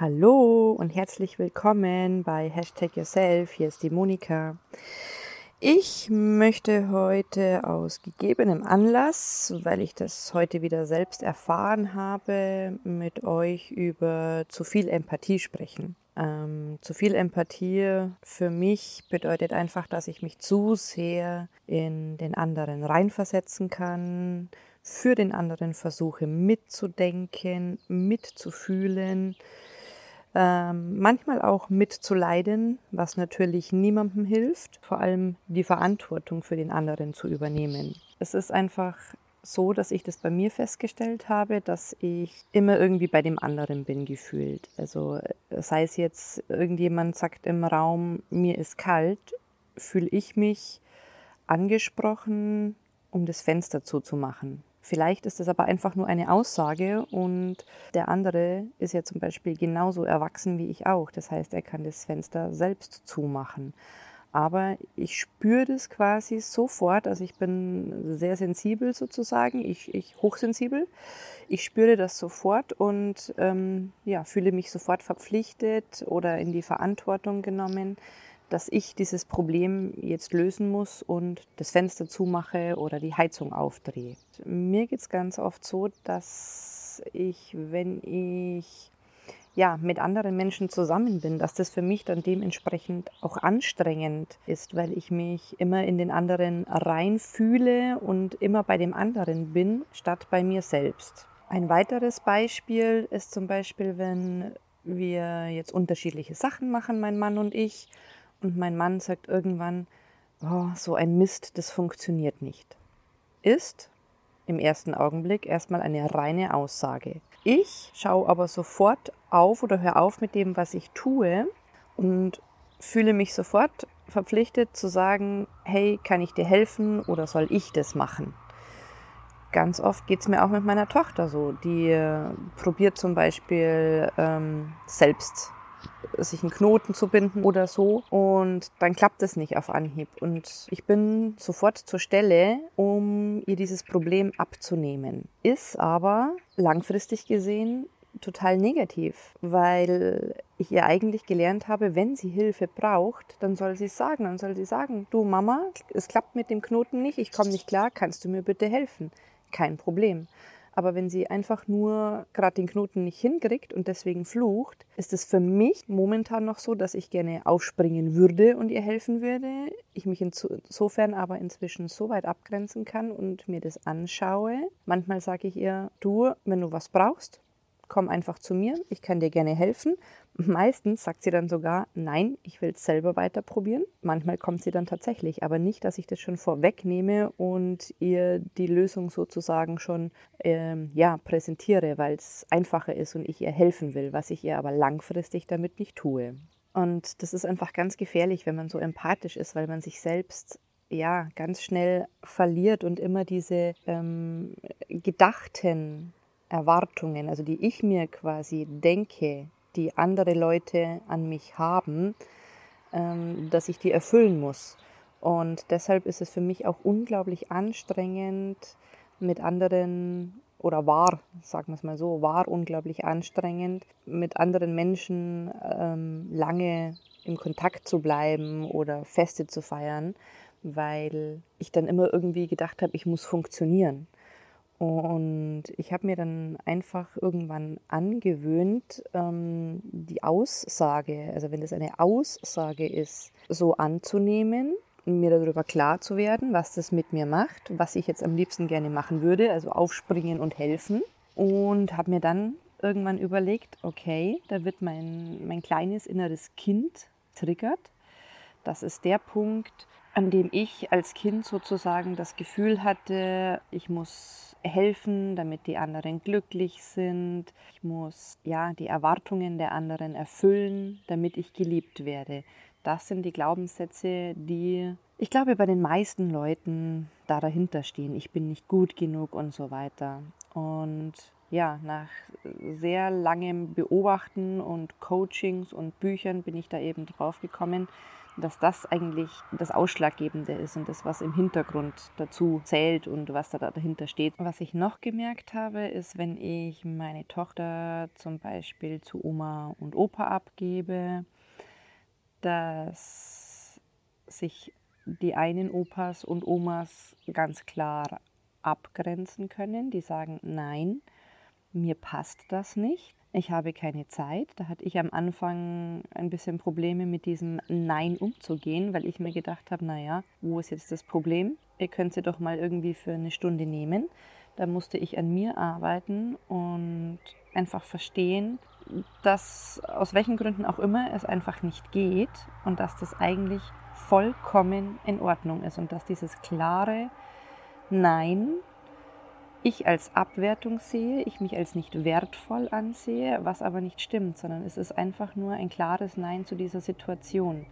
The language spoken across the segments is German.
Hallo und herzlich willkommen bei Hashtag Yourself. Hier ist die Monika. Ich möchte heute aus gegebenem Anlass, weil ich das heute wieder selbst erfahren habe, mit euch über zu viel Empathie sprechen. Ähm, zu viel Empathie für mich bedeutet einfach, dass ich mich zu sehr in den anderen reinversetzen kann, für den anderen versuche mitzudenken, mitzufühlen ähm, manchmal auch mitzuleiden, was natürlich niemandem hilft, vor allem die Verantwortung für den anderen zu übernehmen. Es ist einfach so, dass ich das bei mir festgestellt habe, dass ich immer irgendwie bei dem anderen bin gefühlt. Also sei es jetzt irgendjemand sagt im Raum, mir ist kalt, fühle ich mich angesprochen, um das Fenster zuzumachen. Vielleicht ist es aber einfach nur eine Aussage und der andere ist ja zum Beispiel genauso erwachsen wie ich auch. Das heißt, er kann das Fenster selbst zumachen. Aber ich spüre das quasi sofort, also ich bin sehr sensibel sozusagen, ich, ich hochsensibel. Ich spüre das sofort und ähm, ja, fühle mich sofort verpflichtet oder in die Verantwortung genommen, dass ich dieses Problem jetzt lösen muss und das Fenster zumache oder die Heizung aufdrehe. Mir geht es ganz oft so, dass ich, wenn ich ja, mit anderen Menschen zusammen bin, dass das für mich dann dementsprechend auch anstrengend ist, weil ich mich immer in den anderen reinfühle und immer bei dem anderen bin, statt bei mir selbst. Ein weiteres Beispiel ist zum Beispiel, wenn wir jetzt unterschiedliche Sachen machen, mein Mann und ich, und mein Mann sagt irgendwann, oh, so ein Mist, das funktioniert nicht. Ist im ersten Augenblick erstmal eine reine Aussage. Ich schaue aber sofort auf oder höre auf mit dem, was ich tue und fühle mich sofort verpflichtet zu sagen, hey, kann ich dir helfen oder soll ich das machen? Ganz oft geht es mir auch mit meiner Tochter so. Die äh, probiert zum Beispiel ähm, selbst sich einen Knoten zu binden oder so. Und dann klappt es nicht auf Anhieb. Und ich bin sofort zur Stelle, um ihr dieses Problem abzunehmen. Ist aber langfristig gesehen total negativ, weil ich ihr eigentlich gelernt habe, wenn sie Hilfe braucht, dann soll sie es sagen. Dann soll sie sagen, du Mama, es klappt mit dem Knoten nicht, ich komme nicht klar, kannst du mir bitte helfen? Kein Problem. Aber wenn sie einfach nur gerade den Knoten nicht hinkriegt und deswegen flucht, ist es für mich momentan noch so, dass ich gerne aufspringen würde und ihr helfen würde. Ich mich insofern aber inzwischen so weit abgrenzen kann und mir das anschaue. Manchmal sage ich ihr, du, wenn du was brauchst, komm einfach zu mir, ich kann dir gerne helfen. Meistens sagt sie dann sogar, nein, ich will es selber weiter probieren. Manchmal kommt sie dann tatsächlich, aber nicht, dass ich das schon vorwegnehme und ihr die Lösung sozusagen schon ähm, ja, präsentiere, weil es einfacher ist und ich ihr helfen will, was ich ihr aber langfristig damit nicht tue. Und das ist einfach ganz gefährlich, wenn man so empathisch ist, weil man sich selbst ja ganz schnell verliert und immer diese ähm, gedachten Erwartungen, also die ich mir quasi denke, die andere Leute an mich haben, ähm, dass ich die erfüllen muss. Und deshalb ist es für mich auch unglaublich anstrengend, mit anderen, oder war, sagen wir es mal so, war unglaublich anstrengend, mit anderen Menschen ähm, lange im Kontakt zu bleiben oder Feste zu feiern, weil ich dann immer irgendwie gedacht habe, ich muss funktionieren. Und ich habe mir dann einfach irgendwann angewöhnt, ähm, die Aussage, also wenn das eine Aussage ist, so anzunehmen, mir darüber klar zu werden, was das mit mir macht, was ich jetzt am liebsten gerne machen würde, also aufspringen und helfen. Und habe mir dann irgendwann überlegt, okay, da wird mein, mein kleines inneres Kind triggert. Das ist der Punkt, an dem ich als Kind sozusagen das Gefühl hatte, ich muss helfen, damit die anderen glücklich sind. Ich muss ja die Erwartungen der anderen erfüllen, damit ich geliebt werde. Das sind die Glaubenssätze, die ich glaube bei den meisten Leuten da dahinter stehen. Ich bin nicht gut genug und so weiter. Und ja, nach sehr langem Beobachten und Coachings und Büchern bin ich da eben drauf gekommen, dass das eigentlich das Ausschlaggebende ist und das, was im Hintergrund dazu zählt und was da dahinter steht. Was ich noch gemerkt habe, ist, wenn ich meine Tochter zum Beispiel zu Oma und Opa abgebe, dass sich die einen Opas und Omas ganz klar abgrenzen können. Die sagen, nein, mir passt das nicht. Ich habe keine Zeit. Da hatte ich am Anfang ein bisschen Probleme mit diesem Nein umzugehen, weil ich mir gedacht habe, naja, wo ist jetzt das Problem? Ihr könnt sie doch mal irgendwie für eine Stunde nehmen. Da musste ich an mir arbeiten und einfach verstehen, dass aus welchen Gründen auch immer es einfach nicht geht und dass das eigentlich vollkommen in Ordnung ist und dass dieses klare Nein ich als Abwertung sehe, ich mich als nicht wertvoll ansehe, was aber nicht stimmt, sondern es ist einfach nur ein klares Nein zu dieser Situation.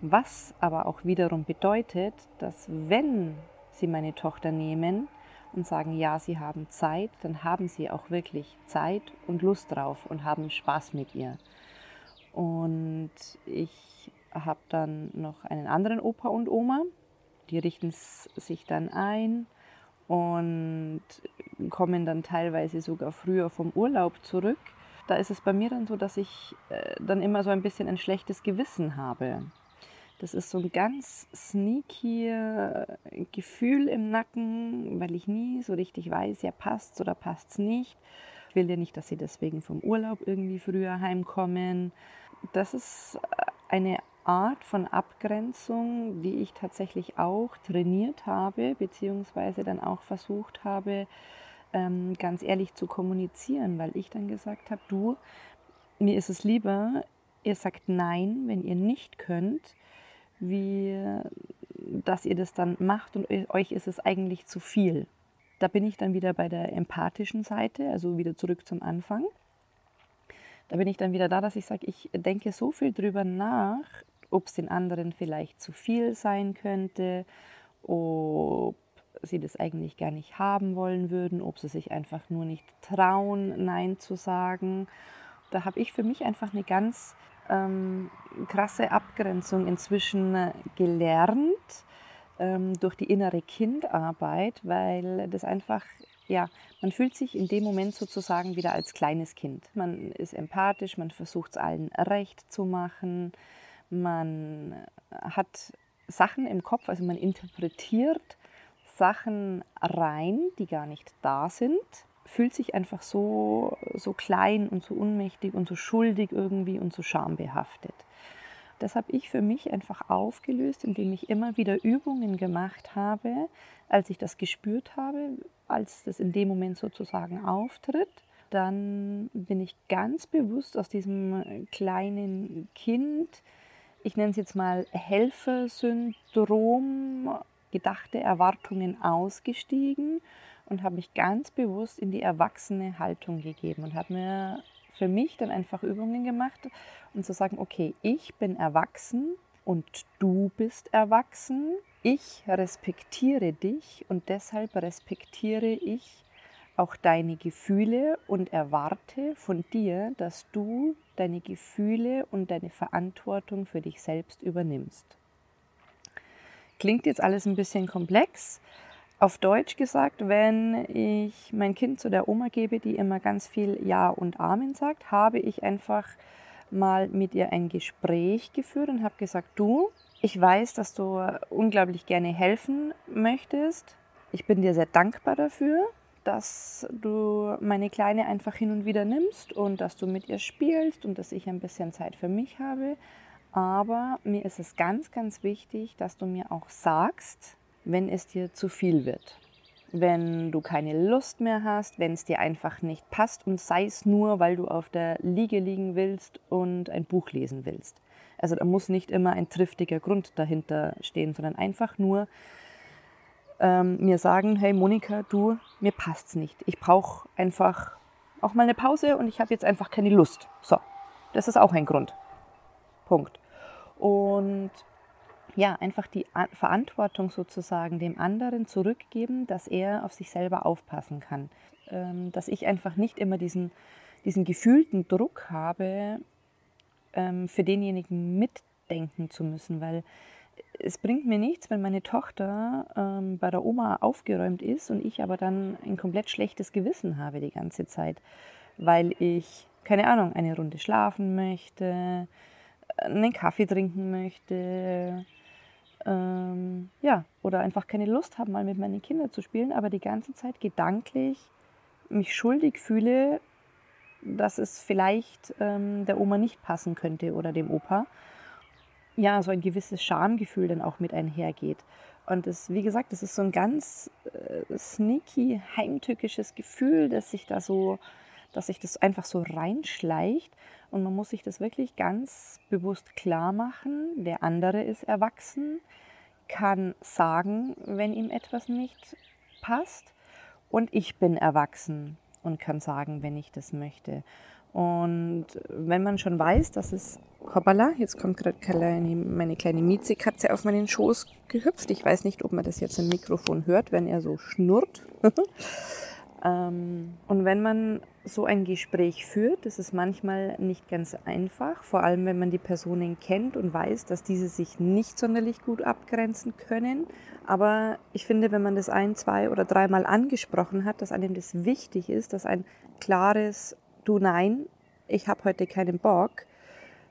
Was aber auch wiederum bedeutet, dass wenn Sie meine Tochter nehmen und sagen, ja, Sie haben Zeit, dann haben Sie auch wirklich Zeit und Lust drauf und haben Spaß mit ihr. Und ich habe dann noch einen anderen Opa und Oma, die richten sich dann ein und kommen dann teilweise sogar früher vom Urlaub zurück. Da ist es bei mir dann so, dass ich äh, dann immer so ein bisschen ein schlechtes Gewissen habe. Das ist so ein ganz sneaky äh, Gefühl im Nacken, weil ich nie so richtig weiß, ja passt's oder passt's nicht. Ich will ja nicht, dass sie deswegen vom Urlaub irgendwie früher heimkommen. Das ist äh, eine Art von Abgrenzung, die ich tatsächlich auch trainiert habe, beziehungsweise dann auch versucht habe, ähm, ganz ehrlich zu kommunizieren, weil ich dann gesagt habe, du, mir ist es lieber, ihr sagt Nein, wenn ihr nicht könnt, wie dass ihr das dann macht und euch ist es eigentlich zu viel. Da bin ich dann wieder bei der empathischen Seite, also wieder zurück zum Anfang. Da bin ich dann wieder da, dass ich sage, ich denke so viel drüber nach, ob es den anderen vielleicht zu viel sein könnte, ob sie das eigentlich gar nicht haben wollen würden, ob sie sich einfach nur nicht trauen, Nein zu sagen. Da habe ich für mich einfach eine ganz ähm, krasse Abgrenzung inzwischen gelernt ähm, durch die innere Kindarbeit, weil das einfach, ja, man fühlt sich in dem Moment sozusagen wieder als kleines Kind. Man ist empathisch, man versucht es allen recht zu machen man hat Sachen im Kopf, also man interpretiert Sachen rein, die gar nicht da sind, fühlt sich einfach so, so klein und so unmächtig und so schuldig irgendwie und so schambehaftet. Das habe ich für mich einfach aufgelöst, indem ich immer wieder Übungen gemacht habe, als ich das gespürt habe, als das in dem Moment sozusagen auftritt. Dann bin ich ganz bewusst aus diesem kleinen Kind, ich nenne es jetzt mal Helfersyndrom, gedachte Erwartungen ausgestiegen und habe mich ganz bewusst in die erwachsene Haltung gegeben und habe mir für mich dann einfach Übungen gemacht, um zu sagen, okay, ich bin erwachsen und du bist erwachsen. Ich respektiere dich und deshalb respektiere ich auch deine Gefühle und erwarte von dir, dass du deine Gefühle und deine Verantwortung für dich selbst übernimmst. Klingt jetzt alles ein bisschen komplex. Auf Deutsch gesagt, wenn ich mein Kind zu der Oma gebe, die immer ganz viel Ja und Amen sagt, habe ich einfach mal mit ihr ein Gespräch geführt und habe gesagt, du, ich weiß, dass du unglaublich gerne helfen möchtest. Ich bin dir sehr dankbar dafür dass du meine Kleine einfach hin und wieder nimmst und dass du mit ihr spielst und dass ich ein bisschen Zeit für mich habe. Aber mir ist es ganz, ganz wichtig, dass du mir auch sagst, wenn es dir zu viel wird. wenn du keine Lust mehr hast, wenn es dir einfach nicht passt und sei es nur, weil du auf der Liege liegen willst und ein Buch lesen willst. Also da muss nicht immer ein triftiger Grund dahinter stehen, sondern einfach nur ähm, mir sagen, hey Monika, du, mir passt's nicht. Ich brauche einfach auch mal eine Pause und ich habe jetzt einfach keine Lust. So, das ist auch ein Grund. Punkt. Und ja, einfach die Verantwortung sozusagen dem anderen zurückgeben, dass er auf sich selber aufpassen kann. Ähm, dass ich einfach nicht immer diesen, diesen gefühlten Druck habe, ähm, für denjenigen mitdenken zu müssen, weil es bringt mir nichts, wenn meine Tochter ähm, bei der Oma aufgeräumt ist und ich aber dann ein komplett schlechtes Gewissen habe die ganze Zeit, weil ich, keine Ahnung, eine Runde schlafen möchte, einen Kaffee trinken möchte, ähm, ja, oder einfach keine Lust habe, mal mit meinen Kindern zu spielen, aber die ganze Zeit gedanklich mich schuldig fühle, dass es vielleicht ähm, der Oma nicht passen könnte oder dem Opa. Ja, so ein gewisses Schamgefühl dann auch mit einhergeht. Und das, wie gesagt, das ist so ein ganz äh, sneaky, heimtückisches Gefühl, dass sich da so, dass sich das einfach so reinschleicht. Und man muss sich das wirklich ganz bewusst klar machen. Der andere ist erwachsen, kann sagen, wenn ihm etwas nicht passt. Und ich bin erwachsen und kann sagen, wenn ich das möchte. Und wenn man schon weiß, dass es, hoppala, jetzt kommt gerade meine kleine Miezekatze auf meinen Schoß gehüpft. Ich weiß nicht, ob man das jetzt im Mikrofon hört, wenn er so schnurrt. Ähm, und wenn man so ein Gespräch führt, ist manchmal nicht ganz einfach, vor allem wenn man die Personen kennt und weiß, dass diese sich nicht sonderlich gut abgrenzen können. Aber ich finde, wenn man das ein, zwei oder dreimal angesprochen hat, dass einem das wichtig ist, dass ein klares Du nein, ich habe heute keinen Bock,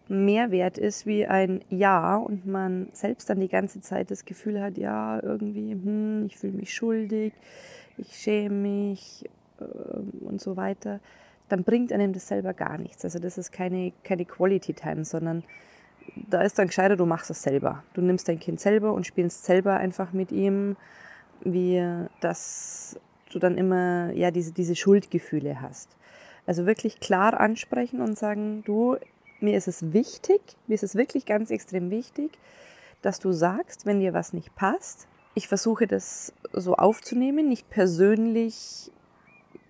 mehr wert ist wie ein Ja und man selbst dann die ganze Zeit das Gefühl hat, ja, irgendwie, hm, ich fühle mich schuldig, ich schäme mich äh, und so weiter, dann bringt einem das selber gar nichts. Also das ist keine, keine Quality Time, sondern da ist dann gescheiter, du machst es selber. Du nimmst dein Kind selber und spielst selber einfach mit ihm, wie dass du dann immer ja diese, diese Schuldgefühle hast. Also wirklich klar ansprechen und sagen, du, mir ist es wichtig, mir ist es wirklich ganz extrem wichtig, dass du sagst, wenn dir was nicht passt, ich versuche das so aufzunehmen, nicht persönlich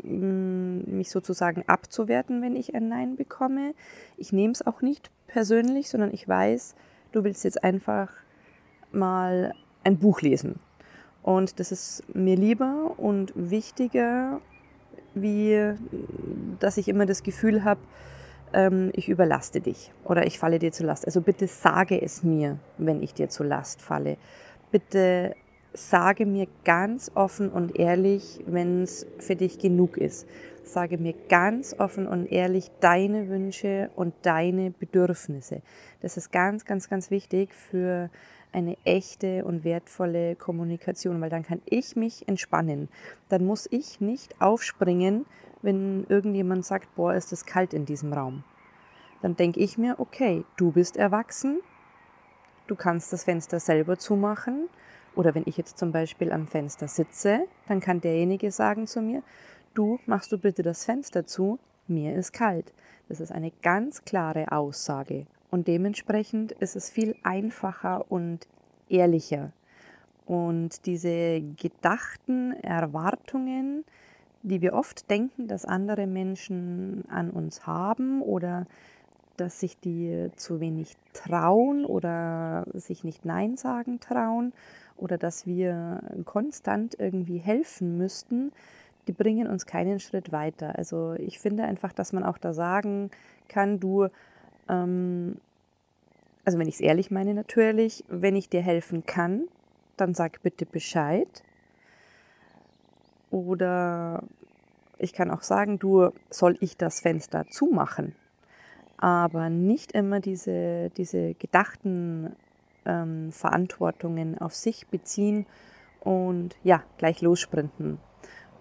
mm, mich sozusagen abzuwerten, wenn ich ein Nein bekomme. Ich nehme es auch nicht persönlich, sondern ich weiß, du willst jetzt einfach mal ein Buch lesen. Und das ist mir lieber und wichtiger, wie dass ich immer das Gefühl habe, ähm, ich überlaste dich oder ich falle dir zur Last. Also bitte sage es mir, wenn ich dir zur Last falle. Bitte sage mir ganz offen und ehrlich, wenn es für dich genug ist. Sage mir ganz offen und ehrlich deine Wünsche und deine Bedürfnisse. Das ist ganz, ganz, ganz wichtig für eine echte und wertvolle Kommunikation, weil dann kann ich mich entspannen. Dann muss ich nicht aufspringen, wenn irgendjemand sagt, boah, ist es kalt in diesem Raum. Dann denke ich mir, okay, du bist erwachsen, du kannst das Fenster selber zumachen, oder wenn ich jetzt zum Beispiel am Fenster sitze, dann kann derjenige sagen zu mir, du machst du bitte das Fenster zu, mir ist kalt. Das ist eine ganz klare Aussage. Und dementsprechend ist es viel einfacher und ehrlicher. Und diese gedachten Erwartungen, die wir oft denken, dass andere Menschen an uns haben oder dass sich die zu wenig trauen oder sich nicht Nein sagen trauen oder dass wir konstant irgendwie helfen müssten, die bringen uns keinen Schritt weiter. Also ich finde einfach, dass man auch da sagen kann, du, ähm, also wenn ich es ehrlich meine natürlich, wenn ich dir helfen kann, dann sag bitte Bescheid. Oder ich kann auch sagen, du, soll ich das Fenster zumachen? Aber nicht immer diese, diese gedachten ähm, Verantwortungen auf sich beziehen und ja, gleich lossprinten.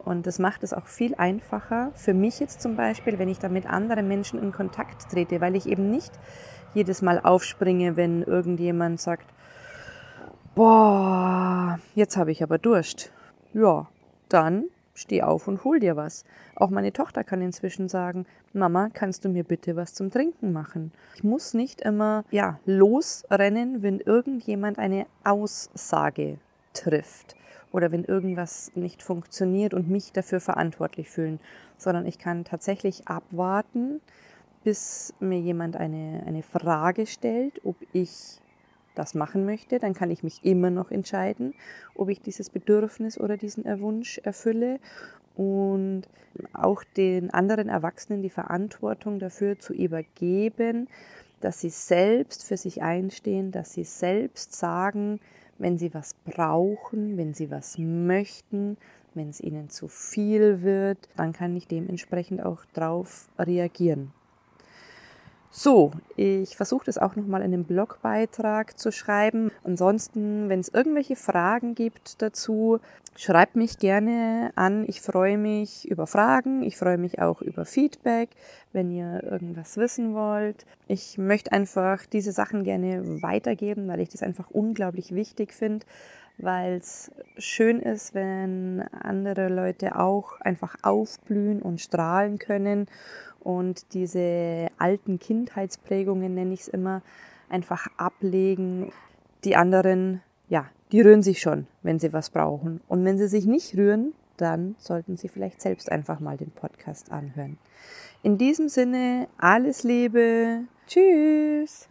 Und das macht es auch viel einfacher für mich jetzt zum Beispiel, wenn ich da mit anderen Menschen in Kontakt trete, weil ich eben nicht jedes Mal aufspringe, wenn irgendjemand sagt, boah, jetzt habe ich aber Durst. Ja, dann steh auf und hol dir was. Auch meine Tochter kann inzwischen sagen, Mama, kannst du mir bitte was zum Trinken machen? Ich muss nicht immer, ja, losrennen, wenn irgendjemand eine Aussage trifft oder wenn irgendwas nicht funktioniert und mich dafür verantwortlich fühlen, sondern ich kann tatsächlich abwarten, bis mir jemand eine, eine Frage stellt, ob ich das machen möchte, dann kann ich mich immer noch entscheiden, ob ich dieses Bedürfnis oder diesen Wunsch erfülle und auch den anderen Erwachsenen die Verantwortung dafür zu übergeben, dass sie selbst für sich einstehen, dass sie selbst sagen, wenn sie was brauchen, wenn sie was möchten, wenn es ihnen zu viel wird, dann kann ich dementsprechend auch darauf reagieren. So, ich versuche das auch nochmal in dem Blogbeitrag zu schreiben. Ansonsten, wenn es irgendwelche Fragen gibt dazu, schreibt mich gerne an. Ich freue mich über Fragen. Ich freue mich auch über Feedback, wenn ihr irgendwas wissen wollt. Ich möchte einfach diese Sachen gerne weitergeben, weil ich das einfach unglaublich wichtig finde weil es schön ist, wenn andere Leute auch einfach aufblühen und strahlen können und diese alten Kindheitsprägungen, nenne ich es immer, einfach ablegen. Die anderen, ja, die rühren sich schon, wenn sie was brauchen. Und wenn sie sich nicht rühren, dann sollten sie vielleicht selbst einfach mal den Podcast anhören. In diesem Sinne, alles Liebe. Tschüss.